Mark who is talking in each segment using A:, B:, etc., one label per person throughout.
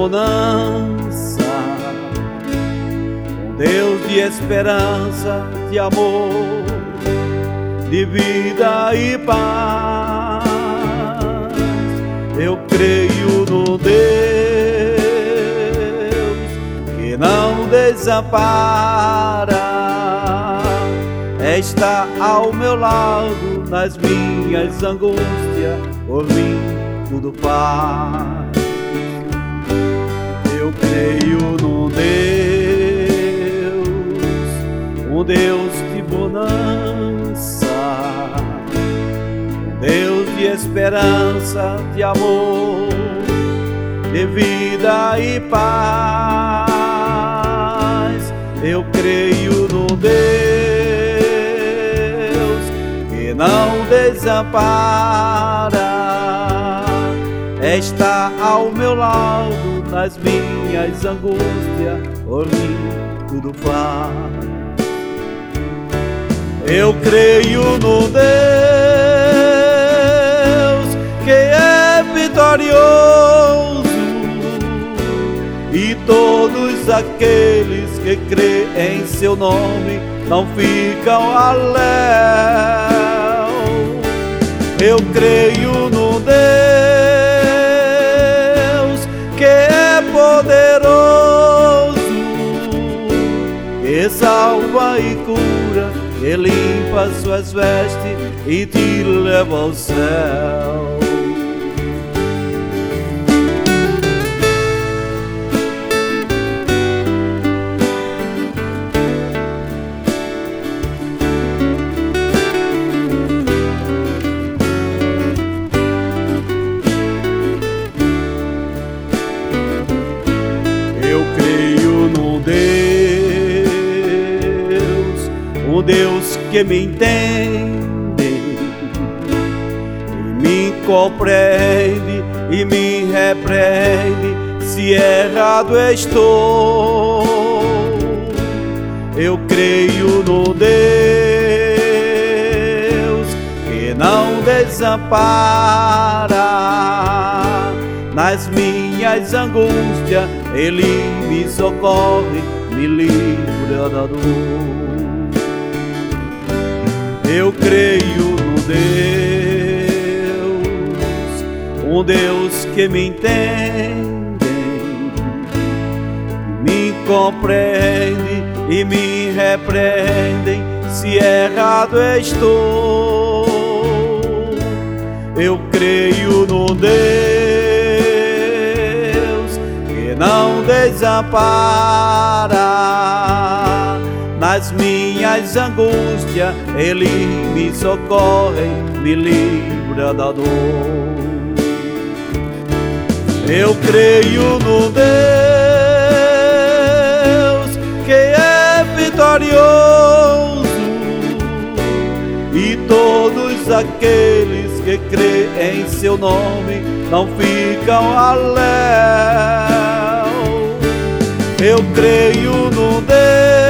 A: bonança, um Deus de esperança, de amor, de vida e paz. Eu creio no Deus que não desampara, está ao meu lado nas minhas angústias, por mim tudo faz eu creio no Deus, um Deus de bonança, um Deus de esperança, de amor, de vida e paz. Eu creio no Deus que não desampara, está ao meu lado nas minhas angústias, por tudo faz. Eu creio no Deus que é vitorioso e todos aqueles que creem em seu nome não ficam além. Eu creio no Deus cura, e limpa suas vestes e te leva ao céu. Que me entende, e me compreende e me repreende se errado estou. Eu creio no Deus que não desampara nas minhas angústias, Ele me socorre, me livra da dor. Eu creio no Deus, um Deus que me entende, me compreende e me repreende se errado estou. Eu creio no Deus que não desampara nas minhas angústias, Ele me socorre, me livra da dor. Eu creio no Deus que é vitorioso e todos aqueles que creem em seu nome não ficam além. Eu creio no Deus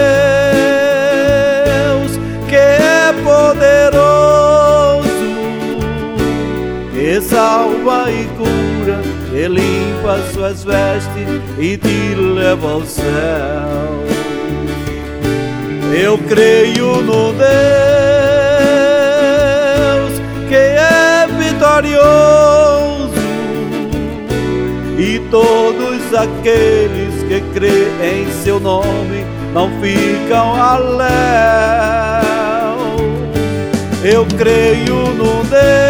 A: salva e cura, e limpa suas vestes e te leva ao céu. Eu creio no Deus que é vitorioso e todos aqueles que creem em seu nome não ficam além. Eu creio no Deus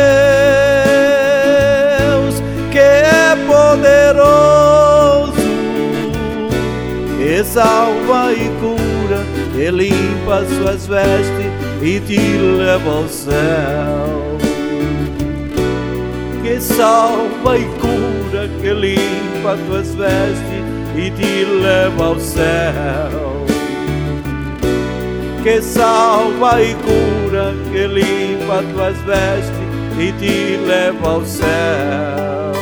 A: salva e cura, e limpa suas vestes e te leva ao céu. Que salva e cura, que limpa tuas vestes e te leva ao céu. Que salva e cura, que limpa tuas vestes e te leva ao céu.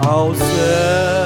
A: Ao céu.